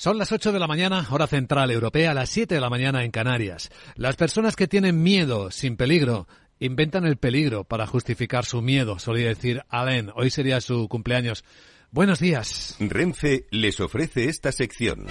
Son las 8 de la mañana, hora central europea, las 7 de la mañana en Canarias. Las personas que tienen miedo sin peligro inventan el peligro para justificar su miedo, solía decir Alain. Hoy sería su cumpleaños. Buenos días. Renfe les ofrece esta sección.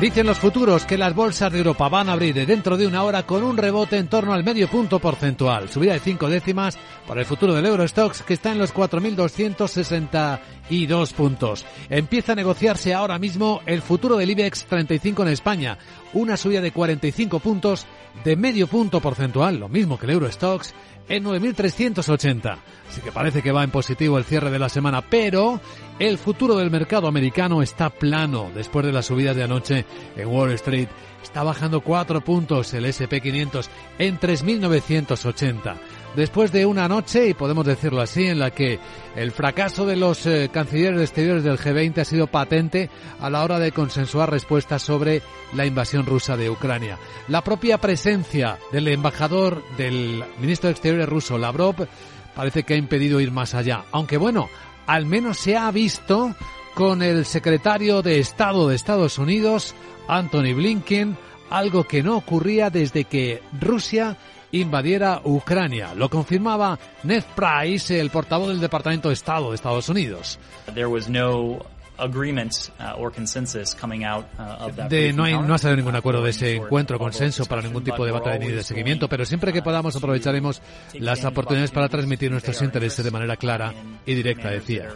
Dicen los futuros que las bolsas de Europa van a abrir dentro de una hora con un rebote en torno al medio punto porcentual, subida de cinco décimas para el futuro del Eurostox que está en los 4.262 puntos. Empieza a negociarse ahora mismo el futuro del IBEX 35 en España, una subida de 45 puntos de medio punto porcentual, lo mismo que el Eurostox en 9.380. Así que parece que va en positivo el cierre de la semana, pero el futuro del mercado americano está plano después de las subidas de anoche en Wall Street. Está bajando cuatro puntos el SP500 en 3.980 después de una noche, y podemos decirlo así, en la que el fracaso de los eh, cancilleres exteriores del G20 ha sido patente a la hora de consensuar respuestas sobre la invasión rusa de Ucrania. La propia presencia del embajador del ministro de Exteriores ruso, Lavrov, parece que ha impedido ir más allá. Aunque bueno, al menos se ha visto con el secretario de Estado de Estados Unidos, Anthony Blinken, algo que no ocurría desde que Rusia invadiera Ucrania. Lo confirmaba Ned Price, el portavoz del Departamento de Estado de Estados Unidos. Uh, de, no, hay, no ha salido ningún acuerdo de ese encuentro, consenso para ningún tipo de debate ni de seguimiento, pero siempre que podamos aprovecharemos las oportunidades para transmitir nuestros intereses de manera clara y directa, decía.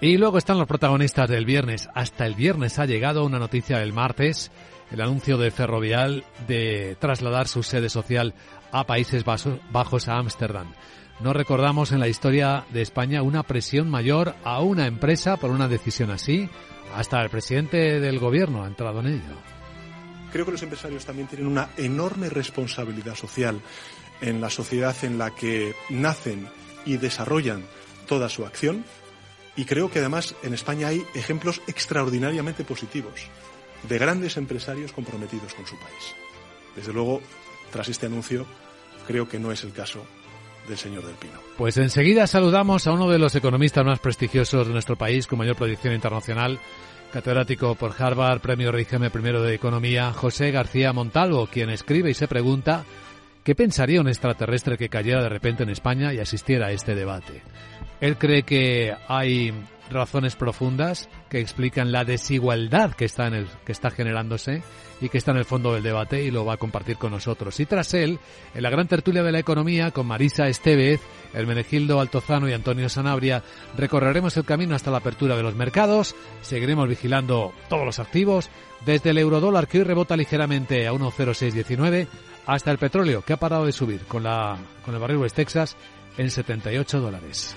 Y luego están los protagonistas del viernes. Hasta el viernes ha llegado una noticia del martes el anuncio de Ferrovial de trasladar su sede social a Países Bajos, a Ámsterdam. No recordamos en la historia de España una presión mayor a una empresa por una decisión así. Hasta el presidente del gobierno ha entrado en ello. Creo que los empresarios también tienen una enorme responsabilidad social en la sociedad en la que nacen y desarrollan toda su acción. Y creo que además en España hay ejemplos extraordinariamente positivos de grandes empresarios comprometidos con su país. Desde luego, tras este anuncio, creo que no es el caso del señor del Pino. Pues enseguida saludamos a uno de los economistas más prestigiosos de nuestro país, con mayor proyección internacional, catedrático por Harvard, premio Reigeme primero de Economía, José García Montalvo, quien escribe y se pregunta ¿qué pensaría un extraterrestre que cayera de repente en España y asistiera a este debate? Él cree que hay razones profundas que explican la desigualdad que está en el que está generándose y que está en el fondo del debate y lo va a compartir con nosotros. Y tras él, en la gran tertulia de la economía con Marisa Estevez, el Menegildo Altozano y Antonio Sanabria, recorreremos el camino hasta la apertura de los mercados, seguiremos vigilando todos los activos, desde el eurodólar que hoy rebota ligeramente a 1.0619 hasta el petróleo que ha parado de subir con la con el barril West Texas en 78 dólares.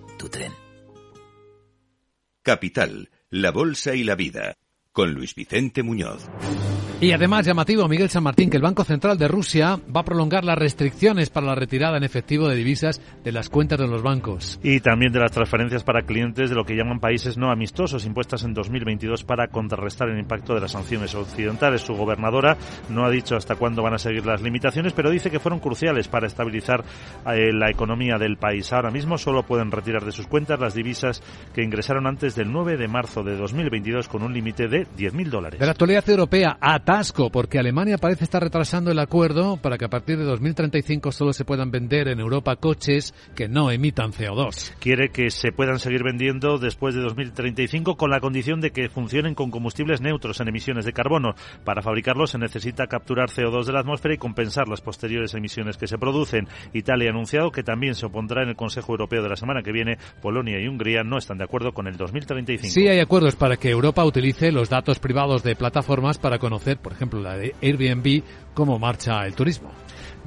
tu tren. Capital, la Bolsa y la Vida, con Luis Vicente Muñoz. Y además llamativo, Miguel San Martín, que el Banco Central de Rusia va a prolongar las restricciones para la retirada en efectivo de divisas de las cuentas de los bancos. Y también de las transferencias para clientes de lo que llaman países no amistosos impuestas en 2022 para contrarrestar el impacto de las sanciones occidentales. Su gobernadora no ha dicho hasta cuándo van a seguir las limitaciones, pero dice que fueron cruciales para estabilizar eh, la economía del país. Ahora mismo solo pueden retirar de sus cuentas las divisas que ingresaron antes del 9 de marzo de 2022 con un límite de 10.000 dólares. De la actualidad europea, atasco, porque Alemania parece estar retrasando el acuerdo para que a partir de 2035 solo se puedan vender en Europa coches que no emitan CO2. Quiere que se puedan seguir vendiendo después de 2035 con la condición de que funcionen con combustibles neutros en emisiones de carbono. Para fabricarlos se necesita capturar CO2 de la atmósfera y compensar las posteriores emisiones que se producen. Italia ha anunciado que también se opondrá en el Consejo Europeo de la semana que viene. Polonia y Hungría no están de acuerdo con el 2035. Sí hay acuerdos para que Europa utilice los datos privados de plataformas para conocer, por ejemplo, la de Airbnb, cómo marcha el turismo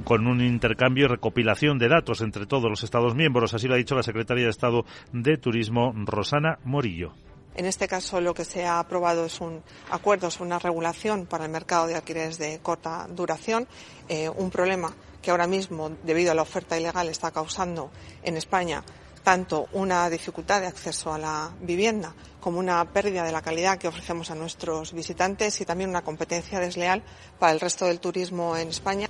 con un intercambio y recopilación de datos entre todos los Estados miembros. Así lo ha dicho la secretaria de Estado de Turismo, Rosana Morillo. En este caso lo que se ha aprobado es un acuerdo sobre una regulación para el mercado de alquileres de corta duración, eh, un problema que ahora mismo, debido a la oferta ilegal, está causando en España tanto una dificultad de acceso a la vivienda como una pérdida de la calidad que ofrecemos a nuestros visitantes y también una competencia desleal para el resto del turismo en España.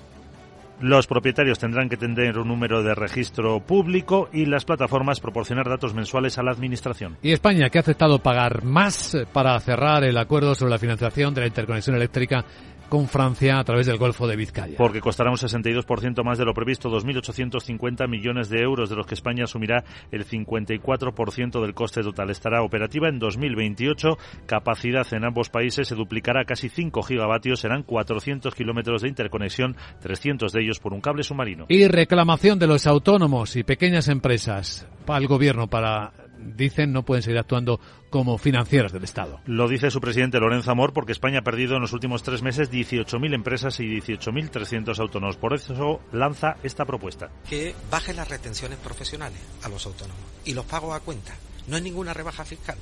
Los propietarios tendrán que tener un número de registro público y las plataformas proporcionar datos mensuales a la Administración. Y España, que ha aceptado pagar más para cerrar el acuerdo sobre la financiación de la interconexión eléctrica con Francia a través del Golfo de Vizcaya. Porque costará un 62% más de lo previsto, 2.850 millones de euros, de los que España asumirá el 54% del coste total. Estará operativa en 2028. Capacidad en ambos países se duplicará a casi 5 gigavatios. Serán 400 kilómetros de interconexión, 300 de ellos por un cable submarino. Y reclamación de los autónomos y pequeñas empresas al gobierno para dicen no pueden seguir actuando como financieras del Estado. Lo dice su presidente Lorenzo Amor porque España ha perdido en los últimos tres meses 18.000 empresas y 18.300 autónomos. Por eso lanza esta propuesta. Que baje las retenciones profesionales a los autónomos y los pagos a cuenta. No hay ninguna rebaja fiscal.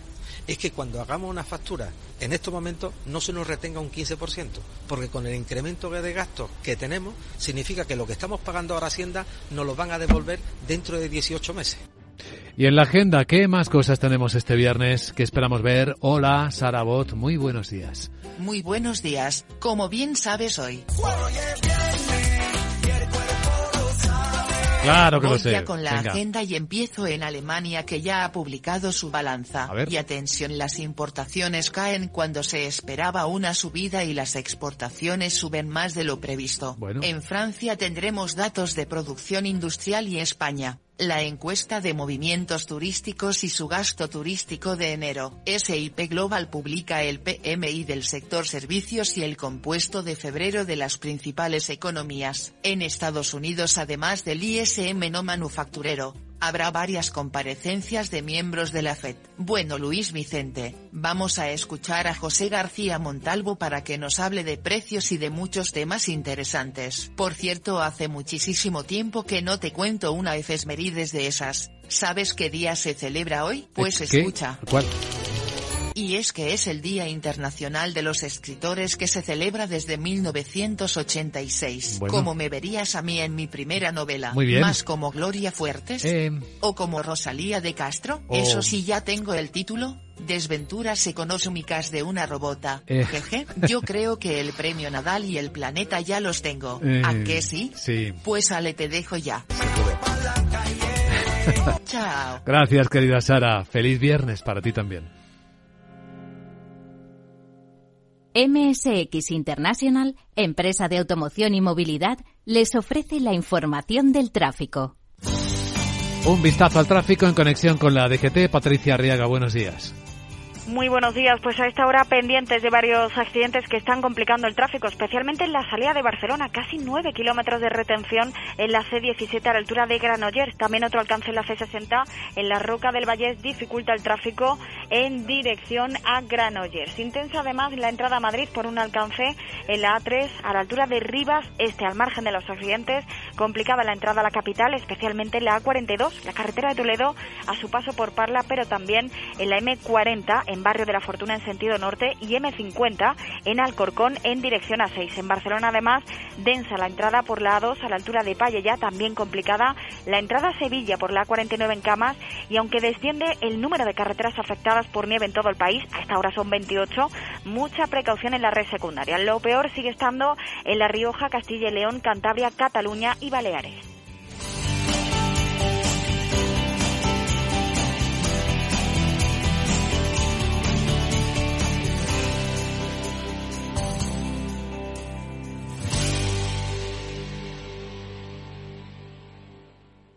Es que cuando hagamos una factura en estos momentos no se nos retenga un 15%, porque con el incremento de gastos que tenemos significa que lo que estamos pagando ahora Hacienda nos lo van a devolver dentro de 18 meses. Y en la agenda, ¿qué más cosas tenemos este viernes que esperamos ver? Hola, Sara Bot, muy buenos días. Muy buenos días, como bien sabes hoy. Claro que Voy lo sé. ya con la Venga. agenda y empiezo en Alemania que ya ha publicado su balanza. A ver. Y atención, las importaciones caen cuando se esperaba una subida y las exportaciones suben más de lo previsto. Bueno. En Francia tendremos datos de producción industrial y España. La encuesta de movimientos turísticos y su gasto turístico de enero. SIP Global publica el PMI del sector servicios y el compuesto de febrero de las principales economías. En Estados Unidos, además del ISM no manufacturero, habrá varias comparecencias de miembros de la FED. Bueno, Luis Vicente, vamos a escuchar a José García Montalvo para que nos hable de precios y de muchos temas interesantes. Por cierto, hace muchísimo tiempo que no te cuento una efemérides de esas. ¿Sabes qué día se celebra hoy? Pues ¿Qué? escucha. ¿Cuál? Y es que es el Día Internacional de los Escritores que se celebra desde 1986. Bueno. Como me verías a mí en mi primera novela. Muy bien. Más como Gloria Fuertes. Eh, O como Rosalía de Castro. Oh. Eso sí ya tengo el título. Desventuras económicas de una robota. Eh. Jeje. Yo creo que el premio Nadal y el planeta ya los tengo. Eh, ¿A qué sí? Sí. Pues Ale te dejo ya. Chao. Gracias, querida Sara. Feliz viernes para ti también. MSX International, empresa de automoción y movilidad, les ofrece la información del tráfico. Un vistazo al tráfico en conexión con la DGT. Patricia Arriaga, buenos días. Muy buenos días. Pues a esta hora pendientes de varios accidentes que están complicando el tráfico, especialmente en la salida de Barcelona. Casi 9 kilómetros de retención en la C17 a la altura de Granollers. También otro alcance en la C60 en la Roca del Vallés dificulta el tráfico en dirección a Granollers. Intensa además la entrada a Madrid por un alcance en la A3 a la altura de Rivas Este, al margen de los accidentes. Complicada la entrada a la capital, especialmente en la A42, la carretera de Toledo a su paso por Parla, pero también en la M40 en Barrio de la Fortuna en sentido norte y M50 en Alcorcón en dirección a 6. En Barcelona además densa la entrada por la A2 a la altura de Palle ya también complicada la entrada a Sevilla por la A49 en Camas y aunque desciende el número de carreteras afectadas por nieve en todo el país, a esta hora son 28, mucha precaución en la red secundaria. Lo peor sigue estando en La Rioja, Castilla y León, Cantabria, Cataluña y Baleares.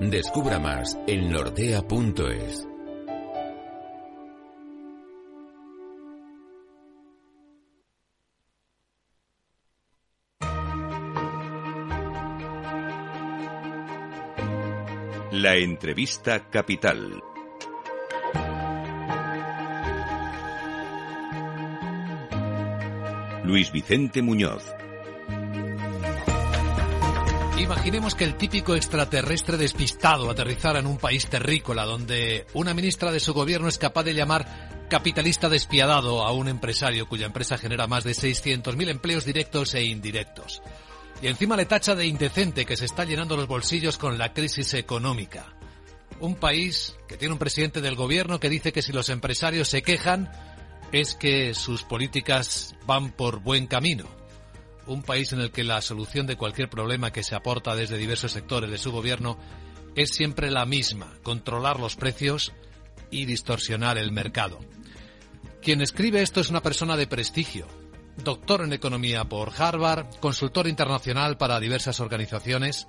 Descubra más en nordea.es. La entrevista capital. Luis Vicente Muñoz. Imaginemos que el típico extraterrestre despistado aterrizara en un país terrícola donde una ministra de su gobierno es capaz de llamar capitalista despiadado a un empresario cuya empresa genera más de 600.000 empleos directos e indirectos. Y encima le tacha de indecente que se está llenando los bolsillos con la crisis económica. Un país que tiene un presidente del gobierno que dice que si los empresarios se quejan es que sus políticas van por buen camino un país en el que la solución de cualquier problema que se aporta desde diversos sectores de su gobierno es siempre la misma, controlar los precios y distorsionar el mercado. Quien escribe esto es una persona de prestigio, doctor en economía por Harvard, consultor internacional para diversas organizaciones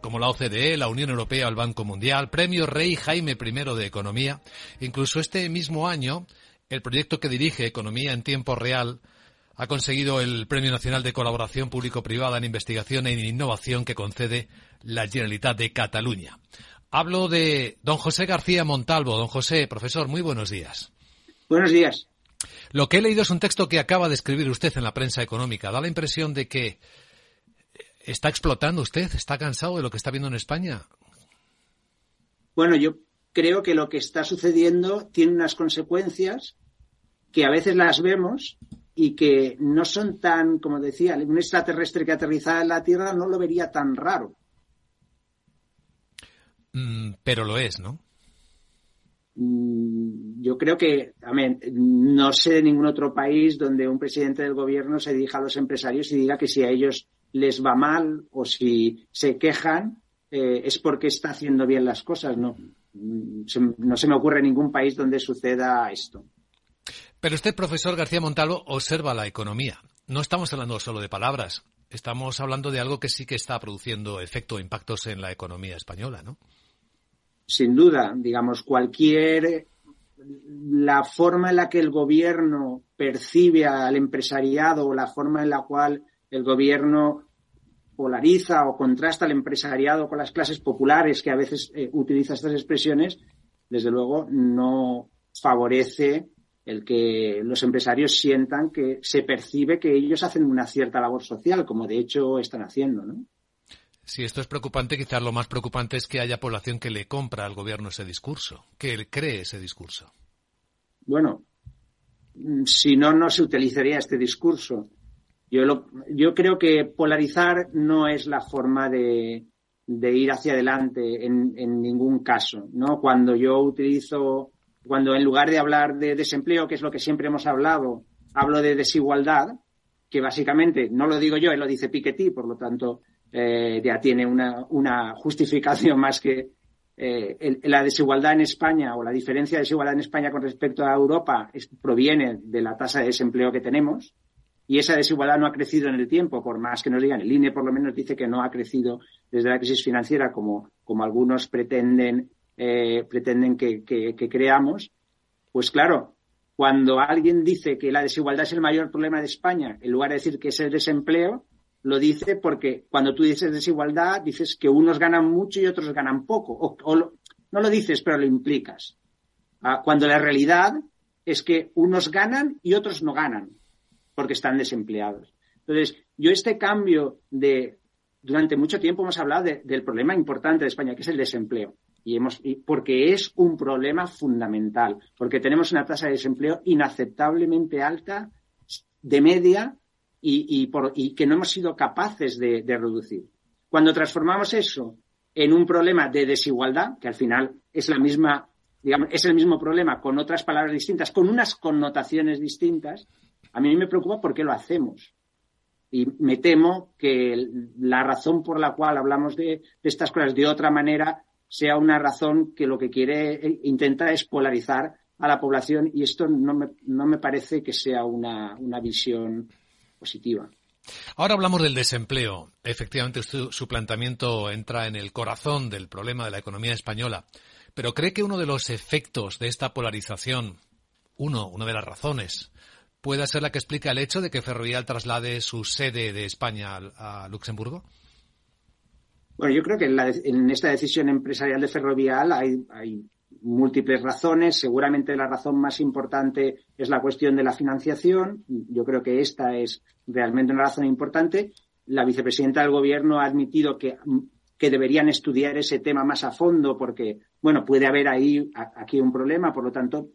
como la OCDE, la Unión Europea o el Banco Mundial, premio Rey Jaime I de Economía. Incluso este mismo año, el proyecto que dirige Economía en Tiempo Real ha conseguido el Premio Nacional de Colaboración Público-Privada en Investigación e Innovación que concede la Generalitat de Cataluña. Hablo de don José García Montalvo. Don José, profesor, muy buenos días. Buenos días. Lo que he leído es un texto que acaba de escribir usted en la prensa económica. Da la impresión de que está explotando usted, está cansado de lo que está viendo en España. Bueno, yo creo que lo que está sucediendo tiene unas consecuencias que a veces las vemos y que no son tan, como decía, un extraterrestre que aterrizara en la Tierra no lo vería tan raro. Mm, pero lo es, ¿no? Mm, yo creo que, amén, no sé de ningún otro país donde un presidente del gobierno se dirija a los empresarios y diga que si a ellos les va mal o si se quejan eh, es porque está haciendo bien las cosas. No, mm, no se me ocurre ningún país donde suceda esto. Pero usted, profesor García Montalvo, observa la economía. No estamos hablando solo de palabras, estamos hablando de algo que sí que está produciendo efecto impactos en la economía española, ¿no? Sin duda, digamos, cualquier la forma en la que el gobierno percibe al empresariado o la forma en la cual el gobierno polariza o contrasta al empresariado con las clases populares que a veces eh, utiliza estas expresiones, desde luego no favorece el que los empresarios sientan que se percibe que ellos hacen una cierta labor social, como de hecho están haciendo, ¿no? Si esto es preocupante, quizás lo más preocupante es que haya población que le compra al gobierno ese discurso, que él cree ese discurso. Bueno, si no, no se utilizaría este discurso. Yo, yo creo que polarizar no es la forma de, de ir hacia adelante en, en, ningún caso, ¿no? Cuando yo utilizo cuando en lugar de hablar de desempleo, que es lo que siempre hemos hablado, hablo de desigualdad, que básicamente no lo digo yo, él lo dice Piketty, por lo tanto eh, ya tiene una, una, justificación más que eh, la desigualdad en España o la diferencia de desigualdad en España con respecto a Europa proviene de la tasa de desempleo que tenemos y esa desigualdad no ha crecido en el tiempo, por más que nos digan, el INE por lo menos dice que no ha crecido desde la crisis financiera como, como algunos pretenden eh, pretenden que, creamos, pues claro, cuando alguien dice que la desigualdad es el mayor problema de España, en lugar de decir que es el desempleo, lo dice porque cuando tú dices desigualdad, dices que unos ganan mucho y otros ganan poco. O, no lo dices, pero lo implicas. Ah, cuando la realidad es que unos ganan y otros no ganan porque están desempleados. Entonces, yo este cambio de, durante mucho tiempo hemos hablado del problema importante de España, que es el desempleo y hemos, porque es un problema fundamental, porque tenemos una tasa de desempleo inaceptablemente alta de media y, por, y que no hemos sido capaces de, reducir. Cuando transformamos eso en un problema de desigualdad, que al final es la misma, digamos, es el mismo problema con otras palabras distintas, con unas connotaciones distintas, a mí me preocupa por qué lo hacemos. Y me temo que la razón por la cual hablamos de, estas cosas de otra manera sea una razón que lo que quiere, e intenta es polarizar a la población y esto no me, no me parece que sea una, una visión positiva. Ahora hablamos del desempleo. Efectivamente, su, su, planteamiento entra en el corazón del problema de la economía española. Pero ¿cree que uno de los efectos de esta polarización, uno, una de las razones, pueda ser la que explica el hecho de que Ferrovial traslade su sede de España a, Luxemburgo? Bueno, yo creo que en, esta decisión empresarial de Ferrovial hay, múltiples razones. Seguramente la razón más importante es la cuestión de la financiación. Yo creo que esta es realmente una razón importante. La vicepresidenta del Gobierno ha admitido que, que deberían estudiar ese tema más a fondo porque, bueno, puede haber ahí aquí un problema. Por lo tanto,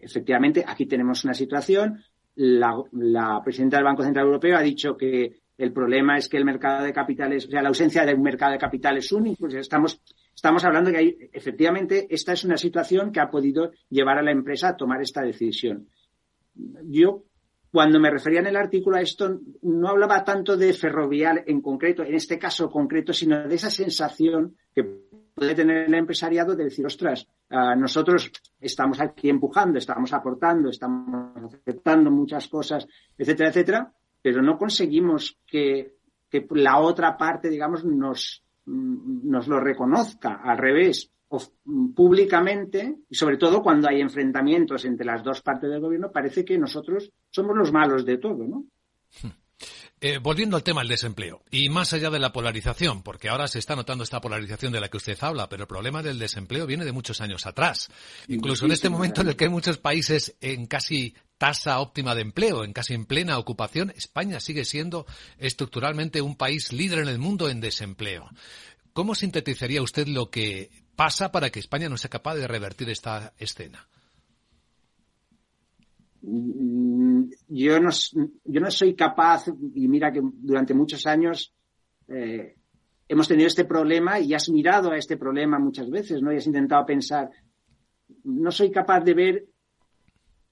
efectivamente, aquí tenemos una situación la, presidenta del Banco Central Europeo ha dicho que el problema es que el mercado de capitales, o sea, la ausencia de un mercado de capitales único. Pues estamos, estamos hablando que hay, efectivamente, esta es una situación que ha podido llevar a la empresa a tomar esta decisión. Yo, cuando me refería en el artículo a esto, no hablaba tanto de ferrovial en concreto, en este caso concreto, sino de esa sensación que puede tener el empresariado de decir, ostras, ah, nosotros estamos aquí empujando, estamos aportando, estamos aceptando muchas cosas, etcétera, etcétera, pero no conseguimos que, la otra parte, digamos, nos, nos lo reconozca al revés, públicamente, y sobre todo cuando hay enfrentamientos entre las dos partes del gobierno, parece que nosotros somos los malos de todo, ¿no? Eh, volviendo al tema del desempleo, y más allá de la polarización, porque ahora se está notando esta polarización de la que usted habla, pero el problema del desempleo viene de muchos años atrás. Incluso en este momento en el que hay muchos países en casi tasa óptima de empleo, en casi en plena ocupación, España sigue siendo estructuralmente un país líder en el mundo en desempleo. ¿Cómo sintetizaría usted lo que pasa para que España no sea capaz de revertir esta escena? Mm, yo no, yo no soy capaz, y mira que durante muchos años eh, hemos tenido este problema y has mirado a este problema muchas veces, ¿no? Y has intentado pensar, no soy capaz de ver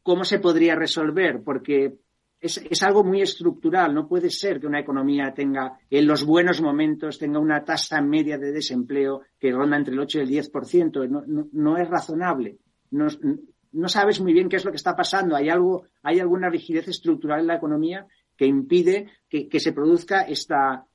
cómo se podría resolver, porque es, es, algo muy estructural. No puede ser que una economía tenga, en los buenos momentos, tenga una tasa media de desempleo que ronda entre el 8 y el 10%. No, no, no es razonable. No, no sabes muy bien qué es lo que está pasando. Hay algo, hay alguna rigidez estructural en la economía que impide que, se produzca esta,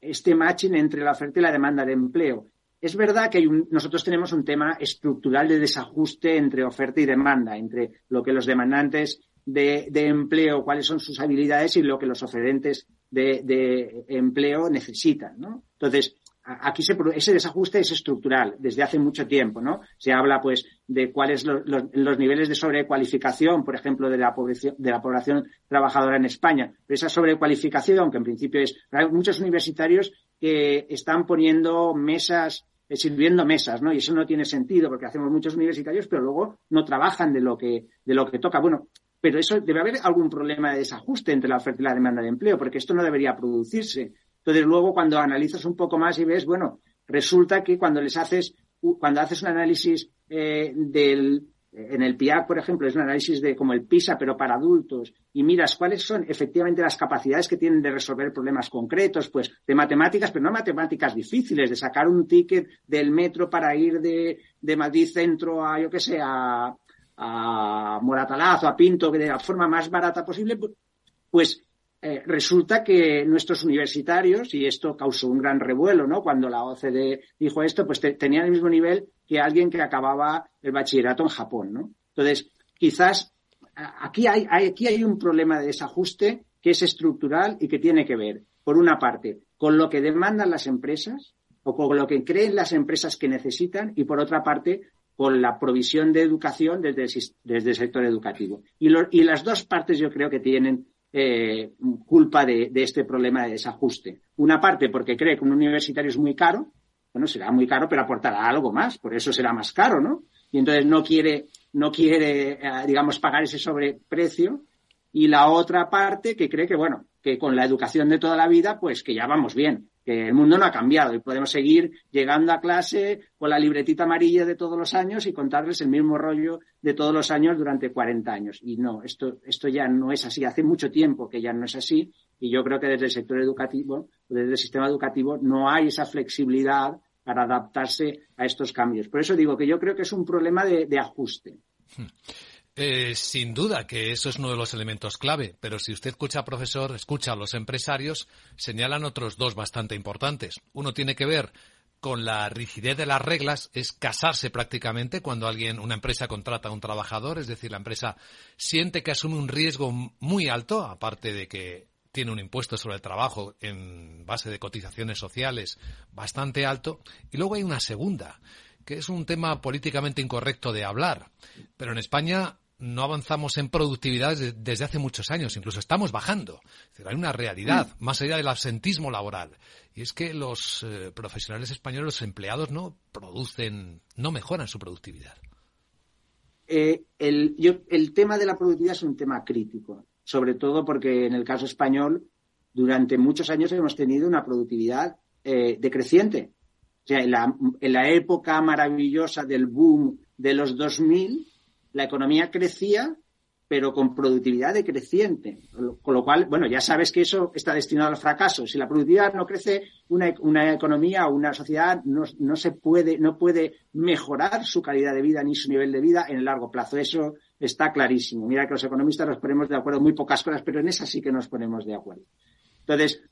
este matching entre la oferta y la demanda de empleo. Es verdad que nosotros tenemos un tema estructural de desajuste entre oferta y demanda, entre lo que los demandantes de, empleo, cuáles son sus habilidades y lo que los oferentes de, de empleo necesitan, ¿no? Entonces, aquí ese desajuste es estructural desde hace mucho tiempo, ¿no? Se habla, pues, de cuáles los, los, niveles de sobrecualificación, por ejemplo, de la, población, de la población trabajadora en España. Pero esa sobrecualificación, que en principio es, hay muchos universitarios que están poniendo mesas, eh, sirviendo mesas, ¿no? Y eso no tiene sentido porque hacemos muchos universitarios, pero luego no trabajan de lo que, de lo que toca. Bueno, pero eso debe haber algún problema de desajuste entre la oferta y la demanda de empleo, porque esto no debería producirse. Entonces, luego cuando analizas un poco más y ves, bueno, resulta que cuando les haces, cuando haces un análisis eh, del, en el PIAC, por ejemplo, es un análisis de como el PISA, pero para adultos, y miras cuáles son efectivamente las capacidades que tienen de resolver problemas concretos, pues de matemáticas, pero no matemáticas difíciles, de sacar un ticket del metro para ir de, de Madrid Centro a, yo qué sé, a, a Moratalaz o a Pinto, de la forma más barata posible, pues eh, resulta que nuestros universitarios, y esto causó un gran revuelo, ¿no? Cuando la OCDE dijo esto, pues tenían el mismo nivel que alguien que acababa el bachillerato en Japón, ¿no? Entonces, quizás aquí hay, aquí hay un problema de desajuste que es estructural y que tiene que ver, por una parte, con lo que demandan las empresas o con lo que creen las empresas que necesitan y por otra parte, con la provisión de educación desde el, desde el sector educativo. Y, y las dos partes yo creo que tienen eh, culpa de, este problema de desajuste. Una parte porque cree que un universitario es muy caro, bueno, será muy caro, pero aportará algo más, por eso será más caro, ¿no? Y entonces no quiere, no quiere, eh, digamos, pagar ese sobreprecio. Y la otra parte que cree que, bueno, que con la educación de toda la vida, pues que ya vamos bien, que el mundo no ha cambiado y podemos seguir llegando a clase con la libretita amarilla de todos los años y contarles el mismo rollo de todos los años durante 40 años. Y no, esto, esto ya no es así. Hace mucho tiempo que ya no es así y yo creo que desde el sector educativo, desde el sistema educativo, no hay esa flexibilidad para adaptarse a estos cambios. Por eso digo que yo creo que es un problema de, ajuste. Hmm. Eh, sin duda que eso es uno de los elementos clave, pero si usted escucha, profesor, escucha a los empresarios, señalan otros dos bastante importantes. Uno tiene que ver con la rigidez de las reglas, es casarse prácticamente cuando alguien, una empresa contrata a un trabajador, es decir, la empresa siente que asume un riesgo muy alto, aparte de que tiene un impuesto sobre el trabajo en base de cotizaciones sociales bastante alto, y luego hay una segunda, que es un tema políticamente incorrecto de hablar, pero en España no avanzamos en productividad desde hace muchos años, incluso estamos bajando. hay una realidad mm. más allá del absentismo laboral. Y es que los eh, profesionales españoles, los empleados, no producen, no mejoran su productividad. Eh, el, el tema de la productividad es un tema crítico, sobre todo porque en el caso español, durante muchos años hemos tenido una productividad eh, decreciente. O sea, en la, en la época maravillosa del boom de los 2000, la economía crecía, pero con productividad decreciente. Con lo cual, bueno, ya sabes que eso está destinado al fracaso. Si la productividad no crece, una, una economía o una sociedad no, no, se puede, no puede mejorar su calidad de vida ni su nivel de vida en el largo plazo. Eso está clarísimo. Mira que los economistas nos ponemos de acuerdo en muy pocas cosas, pero en esa sí que nos ponemos de acuerdo. Entonces,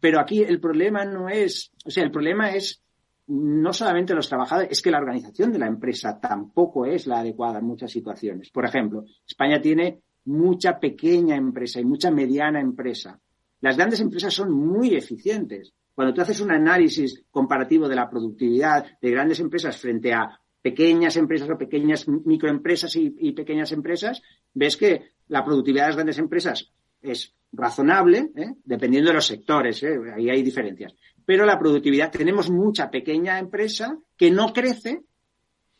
pero aquí el problema no es, o sea, el problema es no solamente los trabajadores, es que la organización de la empresa tampoco es la adecuada en muchas situaciones. Por ejemplo, España tiene mucha pequeña empresa y mucha mediana empresa. Las grandes empresas son muy eficientes. Cuando tú haces un análisis comparativo de la productividad de grandes empresas frente a pequeñas empresas o pequeñas microempresas y, pequeñas empresas, ves que la productividad de las grandes empresas es razonable, ¿eh? dependiendo de los sectores, ¿eh? ahí hay diferencias pero la productividad, tenemos mucha pequeña empresa que no crece,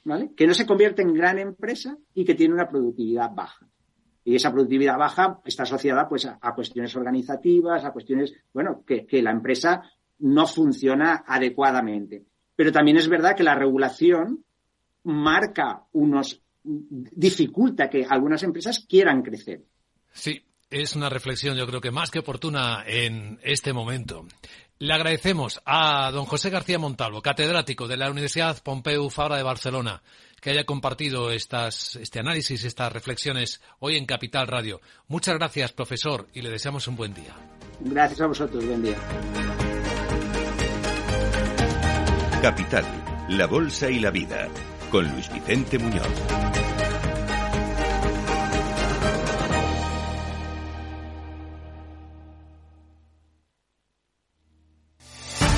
¿vale? Que no se convierte en gran empresa y que tiene una productividad baja. Y esa productividad baja está asociada pues a, cuestiones organizativas, a cuestiones, bueno, que, que la empresa no funciona adecuadamente. Pero también es verdad que la regulación marca unos, dificulta que algunas empresas quieran crecer. Sí, es una reflexión yo creo que más que oportuna en este momento. Le agradecemos a don José García Montalvo, catedrático de la Universidad Pompeu Fabra de Barcelona, que haya compartido estas, este análisis, estas reflexiones hoy en Capital Radio. Muchas gracias, profesor, y le deseamos un buen día. Gracias a vosotros, buen día. Capital, la Bolsa y la Vida, con Luis Vicente Muñoz.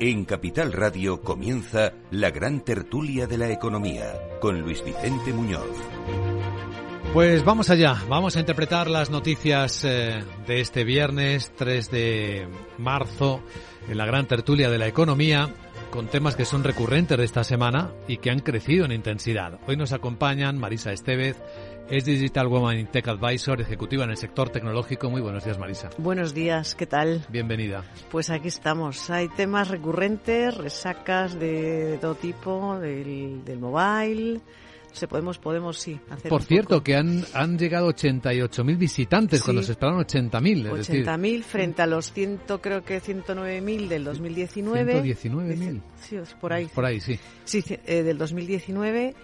En Capital Radio comienza la gran tertulia de la economía con Luis Vicente Muñoz. Pues vamos allá, vamos a interpretar las noticias eh, de este viernes 3 de marzo en la gran tertulia de la economía con temas que son recurrentes de esta semana y que han crecido en intensidad. Hoy nos acompañan Marisa Estevez, es Digital Woman Tech Advisor, ejecutiva en el sector tecnológico. Muy buenos días, Marisa. Buenos días, ¿qué tal? Bienvenida. Pues aquí estamos. Hay temas recurrentes, resacas de todo tipo, del, del mobile. Se podemos, podemos sí hacer. Por cierto, que han, han llegado 88.000 visitantes cuando se esperaban 80.000. 80.000 frente a los 100, creo que 109.000 del 2019. 119.000. Sí, por ahí. Por ahí, sí. Sí, eh, del 2019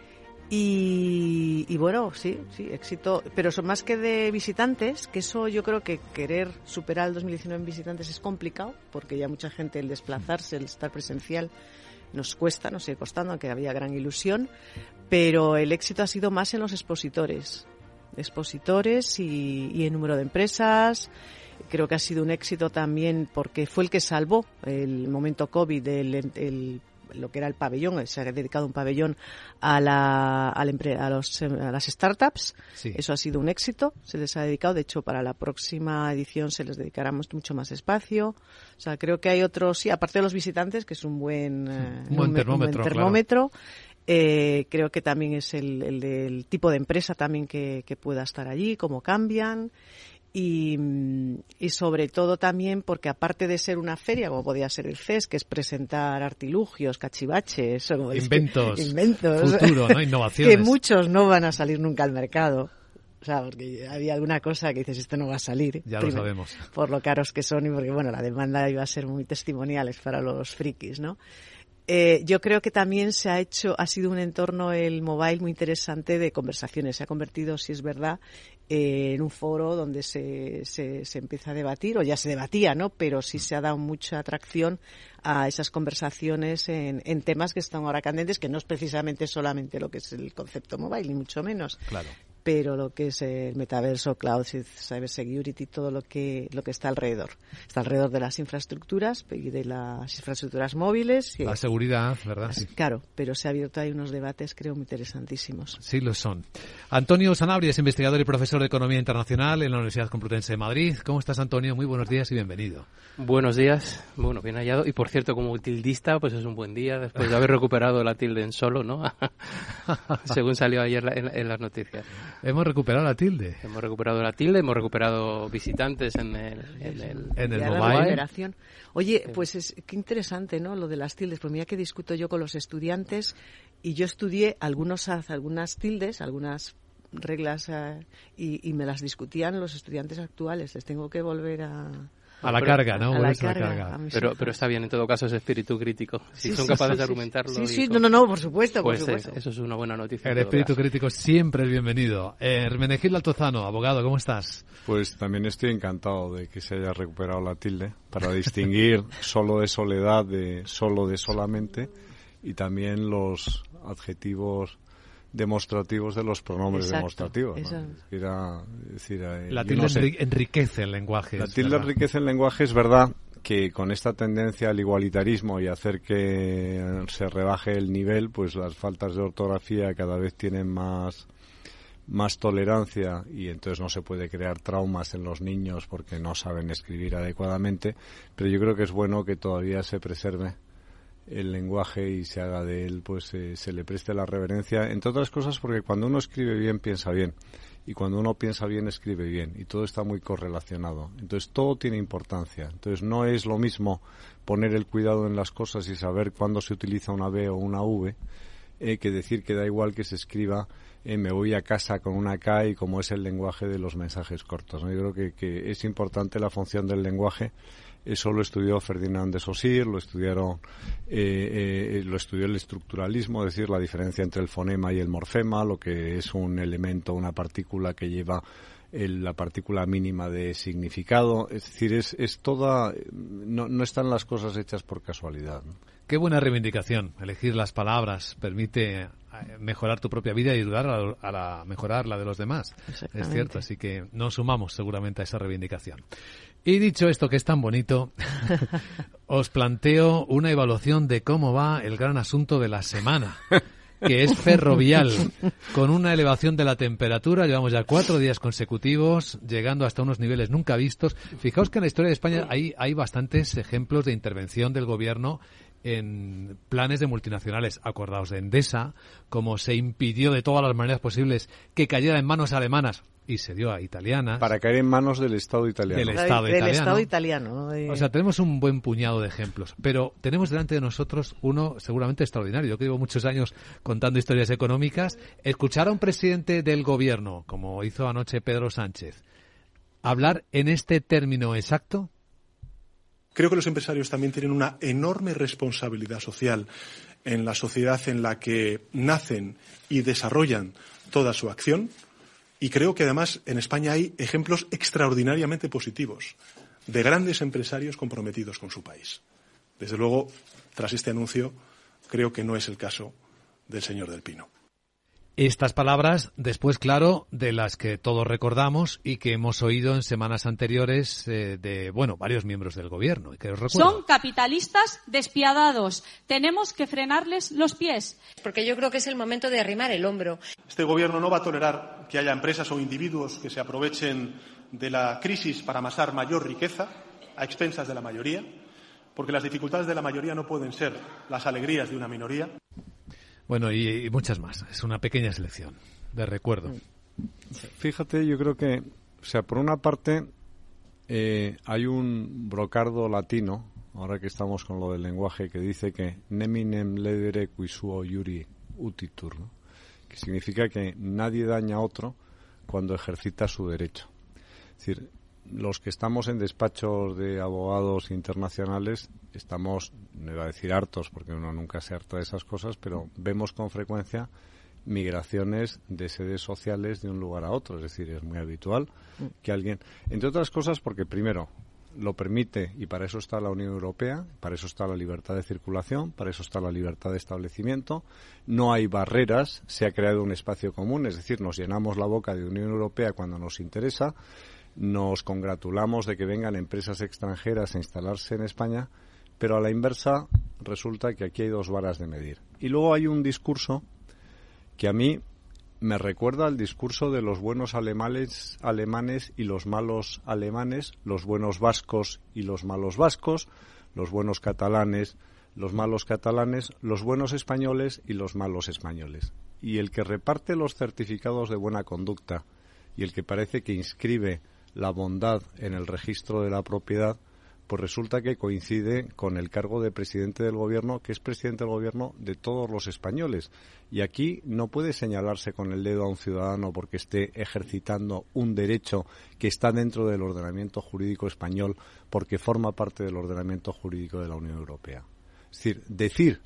y, bueno, sí, sí, éxito. Pero son más que de visitantes, que eso yo creo que querer superar el 2019 en visitantes es complicado, porque ya mucha gente el desplazarse, el estar presencial, nos cuesta, nos sigue costando, aunque había gran ilusión. Pero el éxito ha sido más en los expositores. Expositores y, y en número de empresas creo que ha sido un éxito también porque fue el que salvó el momento COVID, el, el lo que era el pabellón, se ha dedicado un pabellón a, la, a, los, a las startups. Eso ha sido un éxito, se les ha dedicado. De hecho, para la próxima edición se les dedicará mucho más espacio. O sea, creo que hay otros, sí, aparte de los visitantes, que es un buen, eh, buen termómetro. Eh, creo que también es el, el, del tipo de empresa también que, que pueda estar allí, cómo cambian y, y, sobre todo también porque aparte de ser una feria como podía ser el CES, que es presentar artilugios, cachivaches, inventos, inventos futuro, ¿no? innovaciones, que muchos no van a salir nunca al mercado. O sea, porque había alguna cosa que dices, esto no va a salir. Ya lo sabemos. Por lo caros que son y porque, bueno, la demanda iba a ser muy testimoniales para los frikis, ¿no? Eh, yo creo que también se ha hecho, ha sido un entorno el mobile muy interesante de conversaciones. Se ha convertido, si es verdad, en un foro donde se, se, se, empieza a debatir, o ya se debatía, ¿no? Pero sí se ha dado mucha atracción a esas conversaciones en, en temas que están ahora candentes, que no es precisamente solamente lo que es el concepto mobile, ni mucho menos. Claro pero lo que es el metaverso, cloud, cybersecurity, todo lo que, lo que está alrededor. Está alrededor de las infraestructuras y de las infraestructuras móviles. La seguridad, ¿verdad? Sí. Claro, pero se ha abierto ahí unos debates, creo, muy interesantísimos. Sí, lo son. Antonio Sanabria es investigador y profesor de Economía Internacional en la Universidad Complutense de Madrid. ¿Cómo estás, Antonio? Muy buenos días y bienvenido. Buenos días. Bueno, bien hallado. Y por cierto, como tildista, pues es un buen día después de haber recuperado la tilde en solo, ¿no? Según salió ayer en las noticias. Hemos recuperado la tilde. Hemos recuperado la tilde, hemos recuperado visitantes en el, en el, en el mobile. Oye, pues es qué interesante, ¿no? Lo de las tildes. Pues mira que discuto yo con los estudiantes y yo estudié algunos algunas tildes, algunas reglas eh, y, y me las discutían los estudiantes actuales. Les tengo que volver a a la carga, ¿no? A la carga, Pero, pero está bien, en todo caso, ese espíritu crítico. Si son capaces de argumentarlo. Sí, sí, no, no, no, por supuesto, pues por supuesto. eso es una buena noticia. El espíritu crítico siempre es bienvenido. Eh, Hermenegildo Altozano, abogado, ¿cómo estás? Pues también estoy encantado de que se haya recuperado la tilde para distinguir solo de soledad de solo de solamente y también los adjetivos demostrativos de los pronombres demostrativos. decir, eh, la tilde enriquece el lenguaje. La tilde enriquece el lenguaje, es verdad que con esta tendencia al igualitarismo y hacer que se rebaje el nivel, pues las faltas de ortografía cada vez tienen más más tolerancia y entonces no se puede crear traumas en los niños porque no saben escribir adecuadamente, pero yo creo que es bueno que todavía se preserve el lenguaje y se haga de él, pues eh, se le preste la reverencia, entre otras cosas porque cuando uno escribe bien, piensa bien. Y cuando uno piensa bien, escribe bien. Y todo está muy correlacionado. Entonces todo tiene importancia. Entonces no es lo mismo poner el cuidado en las cosas y saber cuándo se utiliza una B o una V, eh, que decir que da igual que se escriba eh, me voy a casa con una K y como es el lenguaje de los mensajes cortos. Yo creo que, que es importante la función del lenguaje eso lo estudió Ferdinand de Saussure, lo estudiaron, eh, eh, lo estudió el estructuralismo, es decir, la diferencia entre el fonema y el morfema, lo que es un elemento, una partícula que lleva la partícula mínima de significado. Es decir, es, es toda, no, no están las cosas hechas por casualidad. Qué buena reivindicación. Elegir las palabras permite mejorar tu propia vida y ayudar a, la, mejorar la de los demás. Es cierto, así que nos sumamos seguramente a esa reivindicación. Y dicho esto que es tan bonito, os planteo una evaluación de cómo va el gran asunto de la semana que es ferrovial, con una elevación de la temperatura. Llevamos ya cuatro días consecutivos, llegando hasta unos niveles nunca vistos. Fijaos que en la historia de España hay, hay bastantes ejemplos de intervención del gobierno en planes de multinacionales. Acordaos de Endesa, como se impidió de todas las maneras posibles que cayera en manos alemanas y se dio a italianas. Para caer en manos del Estado italiano. Del Estado italiano. Estado italiano O sea, tenemos un buen puñado de ejemplos, pero tenemos delante de nosotros uno seguramente extraordinario. Yo que llevo muchos años contando historias económicas, escuchar a un presidente del gobierno, como hizo anoche Pedro Sánchez, hablar en este término exacto. Creo que los empresarios también tienen una enorme responsabilidad social en la sociedad en la que nacen y desarrollan toda su acción y creo que además en España hay ejemplos extraordinariamente positivos de grandes empresarios comprometidos con su país. Desde luego, tras este anuncio, creo que no es el caso del señor Del Pino. Estas palabras, después, claro, de las que todos recordamos y que hemos oído en semanas anteriores eh, de, bueno, varios miembros del gobierno. que Son capitalistas despiadados. Tenemos que frenarles los pies. Porque yo creo que es el momento de arrimar el hombro. Este gobierno no va a tolerar que haya empresas o individuos que se aprovechen de la crisis para amasar mayor riqueza a expensas de la mayoría, porque las dificultades de la mayoría no pueden ser las alegrías de una minoría. Bueno, y, muchas más. Es una pequeña selección de recuerdo. Fíjate, yo creo que, o sea, por una parte, eh, hay un brocardo latino, ahora que estamos con lo del lenguaje, que dice que neminem ledere quisuo yuri utitur, que significa que nadie daña a otro cuando ejercita su derecho. Es decir, los que estamos en despachos de abogados internacionales estamos, no iba a decir hartos, porque uno nunca se harta de esas cosas, pero vemos con frecuencia migraciones de sedes sociales de un lugar a otro. Es decir, es muy habitual que alguien, entre otras cosas, porque primero lo permite y para eso está la Unión Europea, para eso está la libertad de circulación, para eso está la libertad de establecimiento. No hay barreras, se ha creado un espacio común, es decir, nos llenamos la boca de Unión Europea cuando nos interesa nos congratulamos de que vengan empresas extranjeras a instalarse en España, pero a la inversa resulta que aquí hay dos varas de medir. Y luego hay un discurso que a mí me recuerda al discurso de los buenos alemanes, alemanes y los malos alemanes, los buenos vascos y los malos vascos, los buenos catalanes, los malos catalanes, los buenos españoles y los malos españoles. Y el que reparte los certificados de buena conducta y el que parece que inscribe la bondad en el registro de la propiedad, pues resulta que coincide con el cargo de presidente del gobierno, que es presidente del gobierno de todos los españoles. Y aquí no puede señalarse con el dedo a un ciudadano porque esté ejercitando un derecho que está dentro del ordenamiento jurídico español porque forma parte del ordenamiento jurídico de la Unión Europea. Es decir, decir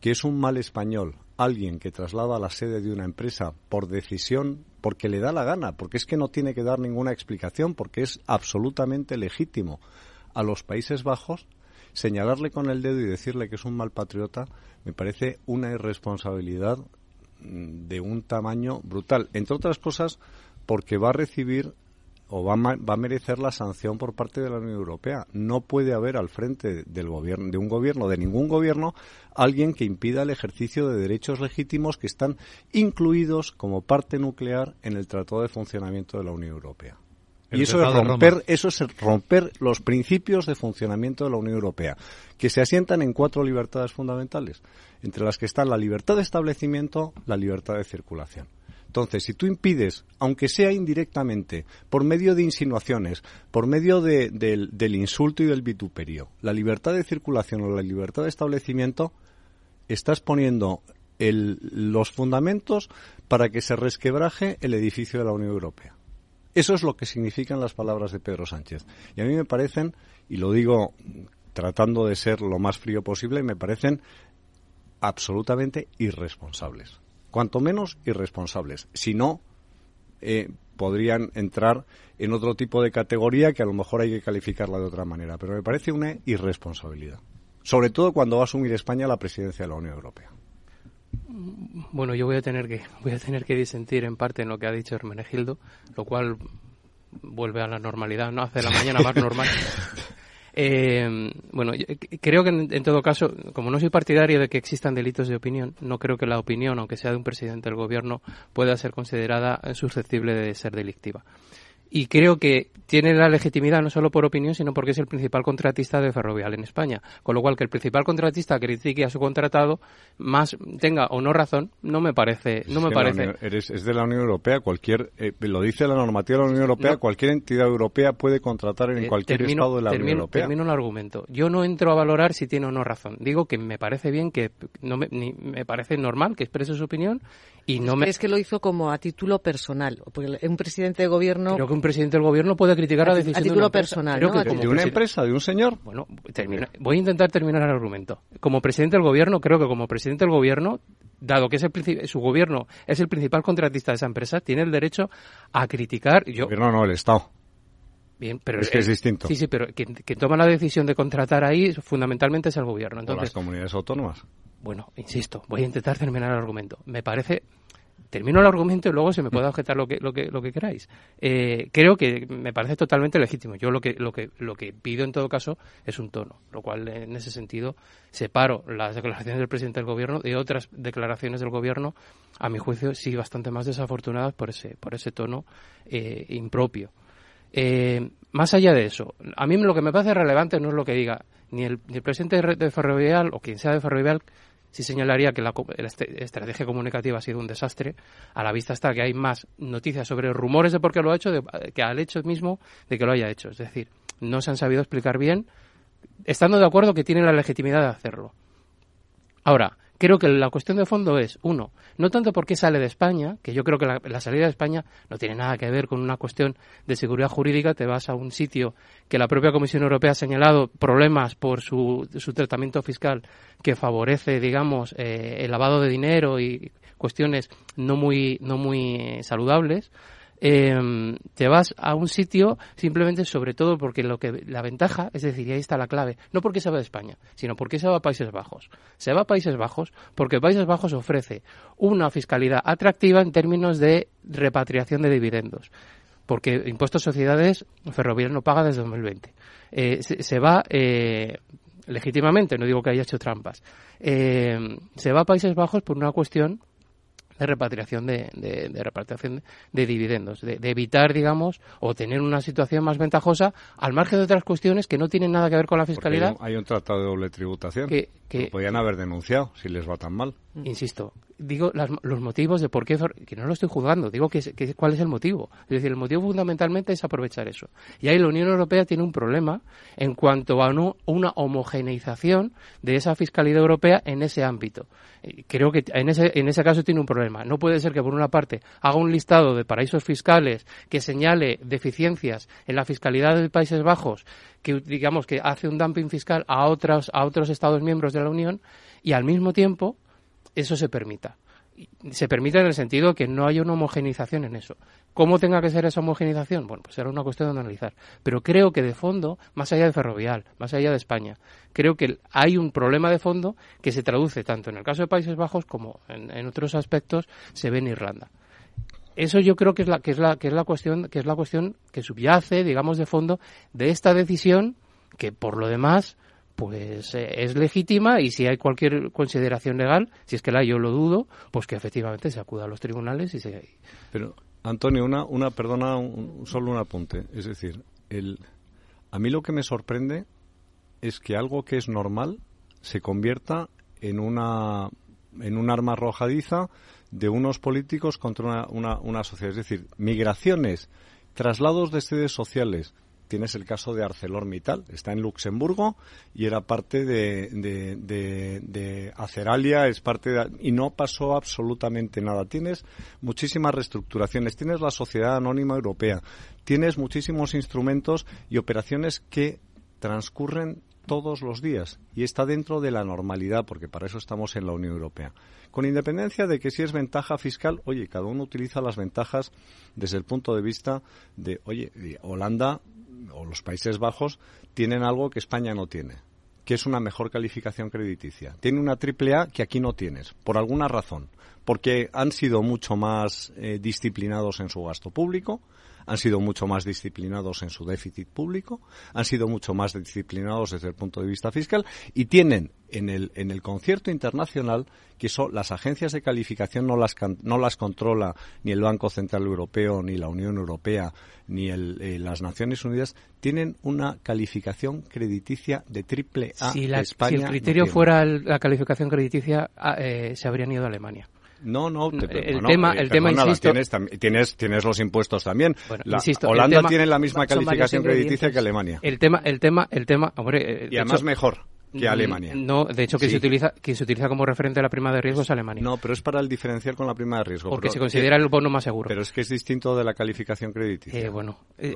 que es un mal español alguien que traslada la sede de una empresa por decisión, porque le da la gana, porque es que no tiene que dar ninguna explicación, porque es absolutamente legítimo a los Países Bajos, señalarle con el dedo y decirle que es un mal patriota, me parece una irresponsabilidad mm, de un tamaño brutal. Entre otras cosas, porque va a recibir o va a, va a, merecer la sanción por parte de la Unión Europea. No puede haber al frente del gobierno, de un gobierno, de ningún gobierno, alguien que impida el ejercicio de derechos legítimos que están incluidos como parte nuclear en el Tratado de Funcionamiento de la Unión Europea. y eso es, romper, eso es romper los principios de funcionamiento de la Unión Europea, que se asientan en cuatro libertades fundamentales, entre las que están la libertad de establecimiento, la libertad de circulación entonces, si tú impides, aunque sea indirectamente, por medio de insinuaciones, por medio del insulto y del vituperio, la libertad de circulación o la libertad de establecimiento, estás poniendo los fundamentos para que se resquebraje el edificio de la Unión Europea. Eso es lo que significan las palabras de Pedro Sánchez. Y a mí me parecen, y lo digo tratando de ser lo más frío posible, me parecen absolutamente irresponsables cuanto menos irresponsables. Si no, eh, podrían entrar en otro tipo de categoría que a lo mejor hay que calificarla de otra manera. Pero me parece una irresponsabilidad. Sobre todo cuando va a asumir España la presidencia de la Unión Europea. Bueno, yo voy a tener que voy a tener que disentir en parte en lo que ha dicho Hermenegildo, lo cual vuelve a la normalidad, no hace la mañana más normal. Eh, bueno, creo que en, todo caso, como no soy partidario de que existan delitos de opinión, no creo que la opinión, aunque sea de un presidente del gobierno, pueda ser considerada susceptible de ser delictiva y creo que tiene la legitimidad no solo por opinión, sino porque es el principal contratista de Ferrovial en España. Con lo cual, que el principal contratista critique a su contratado, más tenga o no razón, no me parece. No me parece. es de la Unión Europea, cualquier, eh, lo dice la normativa de la Unión Europea, cualquier entidad europea puede contratar en eh, cualquier estado de la Unión Europea. Termino el argumento. Yo no entro a valorar si tiene o no razón. Digo que me parece bien, que no me, me parece normal que exprese su opinión es que lo hizo como a título personal. Porque un presidente de gobierno. Creo que un presidente del gobierno puede criticar a, decisión a título personal. ¿no? de una empresa, de un señor. Bueno, voy a intentar terminar el argumento. Como presidente del gobierno, creo que como presidente del gobierno, dado que es el, su gobierno es el principal contratista de esa empresa, tiene el derecho a criticar. Yo, no, no, el Estado. Bien, pero es que es distinto. Sí, sí, pero quien, toma la decisión de contratar ahí fundamentalmente es el gobierno. Entonces, las comunidades autónomas. Bueno, insisto, voy a intentar terminar el argumento. Me parece termino el argumento y luego se me puede objetar lo que lo que lo que queráis. Eh, creo que me parece totalmente legítimo. Yo lo que lo que lo que pido en todo caso es un tono lo cual en ese sentido separo las declaraciones del presidente del gobierno de otras declaraciones del gobierno a mi juicio sí bastante más desafortunadas por ese por ese tono eh, impropio. Eh, más allá de eso a mí lo que me parece relevante no es lo que diga ni el, ni el presidente de Ferrovial o quien sea de Ferrovial sí señalaría que la, estrategia comunicativa ha sido un desastre. A la vista está que hay más noticias sobre rumores de por qué lo ha hecho que al hecho mismo de que lo haya hecho. Es decir, no se han sabido explicar bien, estando de acuerdo que tienen la legitimidad de hacerlo. Ahora, creo que la cuestión de fondo es, uno, no tanto por qué sale de España, que yo creo que la, salida de España no tiene nada que ver con una cuestión de seguridad jurídica, te vas a un sitio que la propia Comisión Europea ha señalado problemas por su, su tratamiento fiscal que favorece, digamos, eh, el lavado de dinero y cuestiones no muy, no muy saludables eh, te vas a un sitio simplemente sobre todo porque lo que la ventaja, es decir, y ahí está la clave, no porque se va de España, sino porque se va a Países Bajos. Se va a Países Bajos porque Países Bajos ofrece una fiscalidad atractiva en términos de repatriación de dividendos porque impuestos sociedades Ferrovial no paga desde 2020. Eh, se, va eh, legítimamente, no digo que haya hecho trampas, eh, se va a Países Bajos por una cuestión de repatriación de, de, repatriación de dividendos, de, evitar, digamos, o tener una situación más ventajosa al margen de otras cuestiones que no tienen nada que ver con la fiscalidad. Hay un, tratado de doble tributación que, que podían haber denunciado si les va tan mal. Insisto, digo los motivos de por qué, que no lo estoy juzgando, digo que, cuál es el motivo. Es decir, el motivo fundamentalmente es aprovechar eso. Y ahí la Unión Europea tiene un problema en cuanto a una homogeneización de esa fiscalidad europea en ese ámbito. Creo que en ese, en ese caso tiene un problema. No puede ser que, por una parte, haga un listado de paraísos fiscales que señale deficiencias en la fiscalidad de Países Bajos, que digamos que hace un dumping fiscal a otros, a otros Estados miembros de la Unión, y al mismo tiempo eso se permita. Se permite en el sentido que no haya una homogenización en eso. ¿Cómo tenga que ser esa homogenización? Bueno, pues será una cuestión de analizar. Pero creo que de fondo, más allá de Ferrovial, más allá de España, creo que hay un problema de fondo que se traduce tanto en el caso de Países Bajos como en, otros aspectos se ve en Irlanda eso yo creo que es la que es la que es la cuestión que es la cuestión que subyace digamos de fondo de esta decisión que por lo demás pues eh, es legítima y si hay cualquier consideración legal, si es que la yo lo dudo, pues que efectivamente se acuda a los tribunales y se... Pero, Antonio, una, una perdona, solo un apunte. Es decir, el, a mí lo que me sorprende es que algo que es normal se convierta en una en un arma arrojadiza de unos políticos contra una, una, una sociedad. Es decir, migraciones, traslados de sedes sociales, tienes el caso de ArcelorMittal, está en Luxemburgo y era parte de, de, Aceralia, es parte y no pasó absolutamente nada. Tienes muchísimas reestructuraciones, tienes la Sociedad Anónima Europea, tienes muchísimos instrumentos y operaciones que transcurren todos los días y está dentro de la normalidad porque para eso estamos en la Unión Europea. Con independencia de que si es ventaja fiscal, oye, cada uno utiliza las ventajas desde el punto de vista de, oye, Holanda o los Países Bajos tienen algo que España no tiene. que es una mejor calificación crediticia. Tiene una triple A que aquí no tienes, por alguna razón. Porque han sido mucho más eh, disciplinados en su gasto público, han sido mucho más disciplinados en su déficit público, han sido mucho más disciplinados desde el punto de vista fiscal y tienen en el, en el concierto internacional que son las agencias de calificación no las, no las controla ni el Banco Central Europeo, ni la Unión Europea, ni el, eh, las Naciones Unidas, tienen una calificación crediticia de triple A. Si, España si el criterio fuera la calificación crediticia, ah, eh, se habrían ido a Alemania. No, no, el tema, el tema insisto, tienes, tienes, los impuestos también. Holanda tiene la misma calificación crediticia que Alemania. El tema, el tema, el tema, hombre, eh, y además mejor que mm, Alemania. No, de hecho, quien, se utiliza, quien se utiliza como referente a la prima de riesgo es Alemania. No, pero es para el diferencial con la prima de riesgo. Porque se considera el bono más seguro. Pero es que es distinto de la calificación crediticia. Eh, bueno, eh,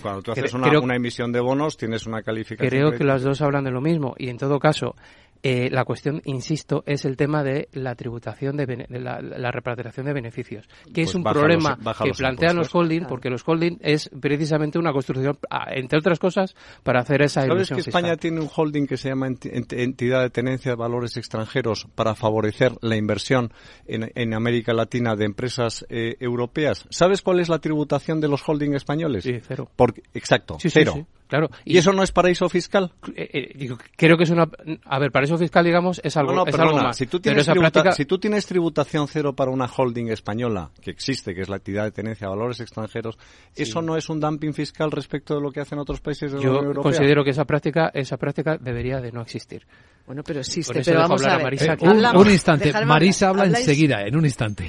cuando tú haces una, una, emisión de bonos, tienes una calificación. Creo que las dos hablan de lo mismo. Y en todo caso, eh, la cuestión, insisto, es el tema de la tributación de, la, la, repatriación de beneficios, que es pues un problema que plantean los holding, porque los holding es precisamente una construcción, entre otras cosas, para hacer esa ¿Sabes que España tiene un holding que se llama Entidad de Tenencia de Valores Extranjeros para favorecer la inversión en, América Latina de empresas eh, europeas? ¿Sabes cuál es la tributación de los holding españoles? Sí, cero. exacto, cero. Claro. ¿Y, eso no es paraíso fiscal? Eh, eh, creo que es una... A ver, paraíso fiscal, digamos, es algo, es algo más. Si tú, tienes si tú tienes tributación cero para una holding española, que existe, que es la actividad de tenencia de valores extranjeros, ¿eso no es un dumping fiscal respecto de lo que hacen otros países de la Unión Europea? Yo considero que esa práctica, esa práctica debería de no existir. Bueno, pero existe, pero vamos a, ver. Eh, un, instante, Marisa habla enseguida, en un instante.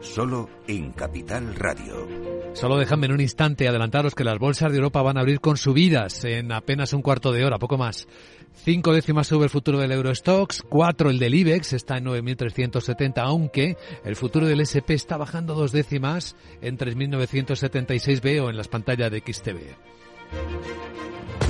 solo en Capital Radio. Solo déjame en un instante adelantaros que las bolsas de Europa van a abrir con subidas en apenas un cuarto de hora, poco más. Cinco décimas sube el futuro del Eurostox, cuatro el del IBEX, está en 9.370, aunque el futuro del SP está bajando dos décimas en 3.976 veo en las pantallas de XTV.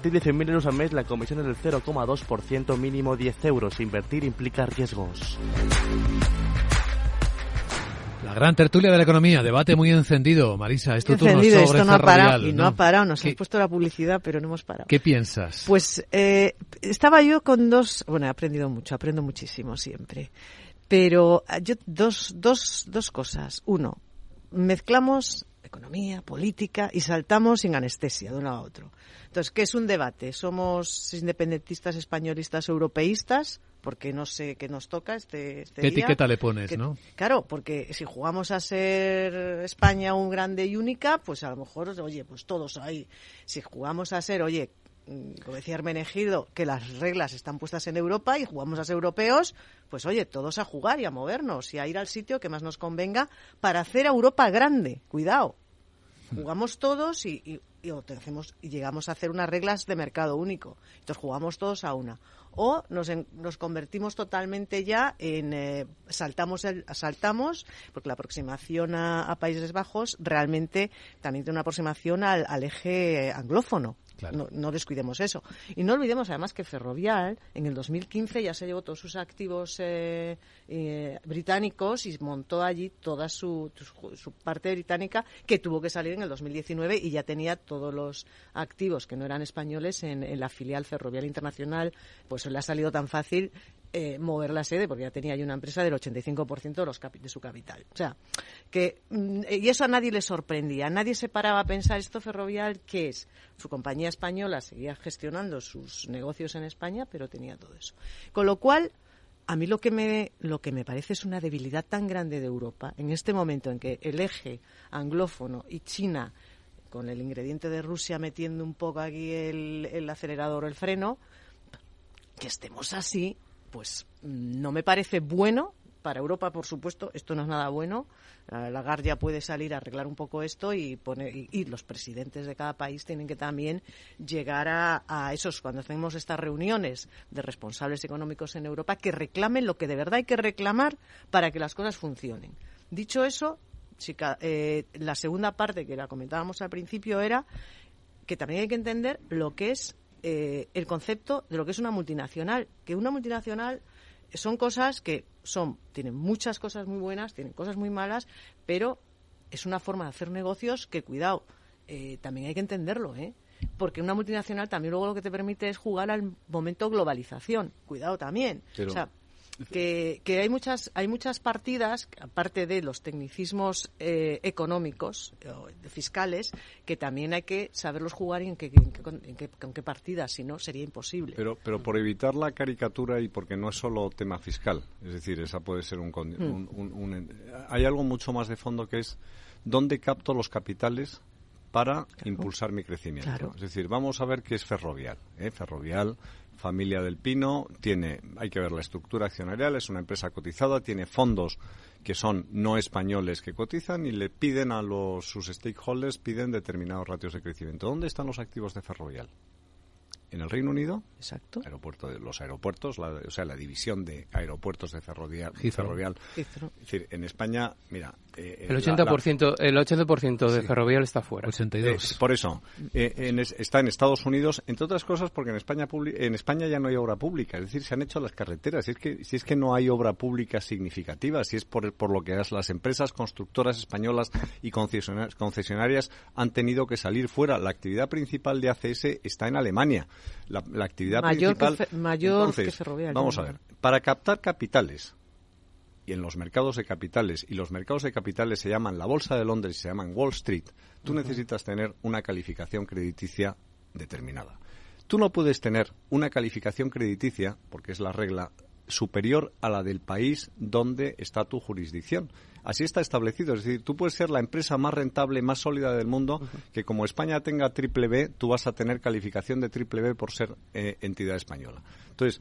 de 100.000 euros al mes, la comisión es del 0,2%, mínimo 10 euros. Invertir implica riesgos. La gran tertulia de la economía, debate muy encendido. Marisa, es tu turno sobre esto no ha parado, y no, ha parado, nos han puesto la publicidad, pero no hemos parado. ¿Qué piensas? Pues eh, estaba yo con dos, bueno, he aprendido mucho, aprendo muchísimo siempre. Pero eh, yo dos, dos, dos cosas. Uno, mezclamos economía, política y saltamos sin anestesia de uno a otro. Entonces, ¿qué es un debate? ¿Somos independentistas, españolistas, europeístas? Porque no sé qué nos toca este, este ¿Qué etiqueta le pones, no? Claro, porque si jugamos a ser España un grande y única, pues a lo mejor, oye, pues todos ahí. Si jugamos a ser, oye, mm, como decía Hermenegido, que las reglas están puestas en Europa y jugamos a ser europeos, pues oye, todos a jugar y a movernos y a ir al sitio que más nos convenga para hacer a Europa grande. Cuidado. Jugamos todos y, y, llegamos a hacer unas reglas de mercado único. Entonces jugamos todos a una. O nos, nos convertimos totalmente ya en eh, saltamos el, saltamos porque la aproximación a, Países Bajos realmente también tiene una aproximación al, eje anglófono. No, no descuidemos eso. Y no olvidemos además que Ferrovial en el 2015 ya se llevó todos sus activos eh, eh, británicos y montó allí toda su, su, parte británica que tuvo que salir en el 2019 y ya tenía todos los activos que no eran españoles en, en la filial Ferrovial Internacional. Pues le ha salido tan fácil eh, mover la sede, porque ya tenía ahí una empresa del 85% de, los de su capital. O sea, que, mm, y eso a nadie le sorprendía. Nadie se paraba a pensar esto ferrovial, ¿qué es? Su compañía española seguía gestionando sus negocios en España, pero tenía todo eso. Con lo cual, a mí lo que me lo que me parece es una debilidad tan grande de Europa en este momento en que el eje anglófono y China con el ingrediente de Rusia metiendo un poco aquí el, el acelerador el freno que estemos así pues no me parece bueno para Europa, por supuesto, esto no es nada bueno. La ya puede salir a arreglar un poco esto y, poner, y, los presidentes de cada país tienen que también llegar a, a esos, cuando hacemos estas reuniones de responsables económicos en Europa, que reclamen lo que de verdad hay que reclamar para que las cosas funcionen. Dicho eso, eh, la segunda parte que la comentábamos al principio era que también hay que entender lo que es eh, el concepto de lo que es una multinacional. Que una multinacional son cosas que son, tienen muchas cosas muy buenas, tienen cosas muy malas, pero es una forma de hacer negocios que, cuidado, eh, también hay que entenderlo, ¿eh? Porque una multinacional también luego lo que te permite es jugar al momento globalización. Cuidado también. Pero- O sea, que, que hay muchas hay muchas partidas aparte de los tecnicismos eh, económicos eh, fiscales que también hay que saberlos jugar y en qué, en qué, en qué- con qué partidas si no sería imposible Pero, pero por evitar la caricatura y porque no es solo tema fiscal, es decir, esa puede ser un, Hmm. un- un- un- Hay algo mucho más de fondo que es dónde capto los capitales para impulsar mi crecimiento. Claro. Es decir, vamos a ver qué es Ferrovial. ¿eh? Ferrovial, familia del Pino, tiene, hay que ver la estructura accionarial, es una empresa cotizada, tiene fondos que son no españoles que cotizan y le piden a los, sus stakeholders, piden determinados ratios de crecimiento. ¿Dónde están los activos de Ferrovial? En el Reino Unido, Exacto. aeropuerto de los aeropuertos, la- o sea, la división de aeropuertos de Ferrovial. Heathrow. ferrovial. Heathrow. Es decir, en España, mira, eh, El la- 80%, el 80% de Sí. Ferrovial está fuera. 82. eh, por eso, eh, en está en Estados Unidos, entre otras cosas porque en España en España ya no hay obra pública, es decir, se han hecho las carreteras, si es que si es que no hay obra pública significativa, si es por, por lo que es las empresas constructoras españolas y concesionar- concesionarias han tenido que salir fuera. La actividad principal de ACS está en Alemania. La, la actividad Mayor que principal. mayor Entonces, que Ferrovial, Vamos a ver, para captar capitales y en los mercados de capitales, y los mercados de capitales se llaman la Bolsa de Londres y se llaman Wall Street, tú necesitas tener una calificación crediticia determinada. Tú no puedes tener una calificación crediticia, porque es la regla, superior a la del país donde está tu jurisdicción. Así está establecido. Es decir, tú puedes ser la empresa más rentable, más sólida del mundo, que como España tenga triple B, tú vas a tener calificación de triple B por ser eh, entidad española. Entonces,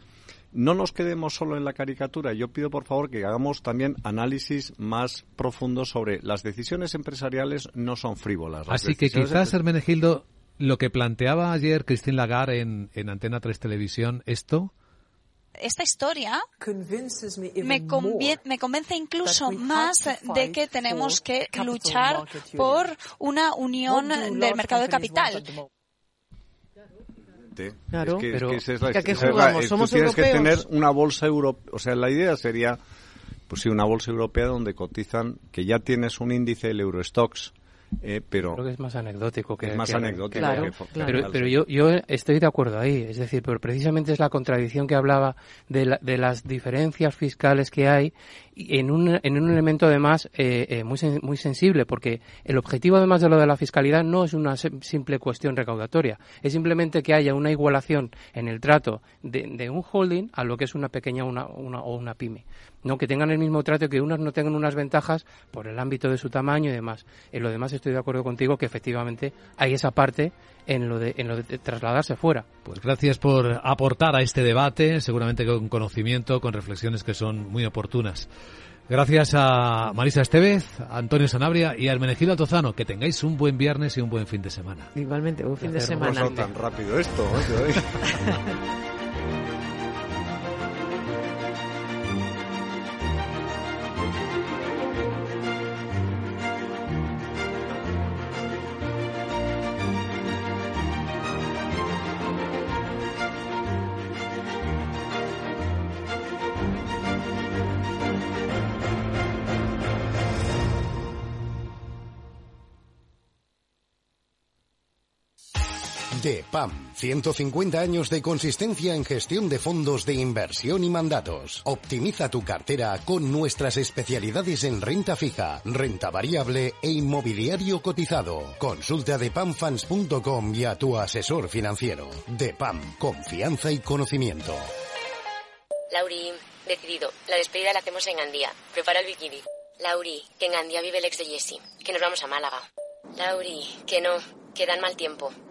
no nos quedemos solo en la caricatura. Yo pido, por favor, que hagamos también análisis más profundos sobre las decisiones empresariales no son frívolas. Las Así que quizás, Hermenegildo, lo que planteaba ayer Christine Lagarde en, en Antena 3 Televisión, esto, esta historia me, convie- me convence incluso más de que tenemos que luchar por una unión del mercado de capital. Claro. Es que, es Pero- que esa es la- ¿que a qué esa es la- jugamos? ¿Somos tú tienes que tener una bolsa europea. O sea, la idea sería, pues sí, una bolsa europea donde cotizan, que ya tienes un índice, el Eurostox, eh, pero Creo que es más anecdótico que es más que- anecdótico. Claro, que que Pero, pero yo, yo estoy de acuerdo ahí. Es decir, pero precisamente es la contradicción que hablaba de, la- de las diferencias fiscales que hay en un, en un elemento además eh, eh, muy, sen- muy sensible, porque el objetivo además de lo de la fiscalidad no es una sim- simple cuestión recaudatoria, es simplemente que haya una igualación en el trato de, un holding a lo que es una pequeña una, una, o una pyme. No que tengan el mismo trato, que unas no tengan unas ventajas por el ámbito de su tamaño y demás. En lo demás estoy de acuerdo contigo que efectivamente hay esa parte en lo de, en lo de trasladarse fuera. Pues gracias por aportar a este debate, seguramente con conocimiento, con reflexiones que son muy oportunas. Gracias a Marisa Estevez, a Antonio Sanabria y a Hermenegildo Altozano. Que tengáis un buen viernes y un buen fin de semana. Igualmente, buen fin de No semana. son tan rápido esto. ¿eh? De PAM, 150 años de consistencia en gestión de fondos de inversión y mandatos. Optimiza tu cartera con nuestras especialidades en renta fija, renta variable e inmobiliario cotizado. Consulta de pamfans.com y a tu asesor financiero. De PAM, confianza y conocimiento. Lauri, decidido. La despedida la hacemos en Gandía. Prepara el bikini. Lauri, que en Gandía vive el ex de Jesse. Que nos vamos a Málaga. Lauri, que no, que dan mal tiempo.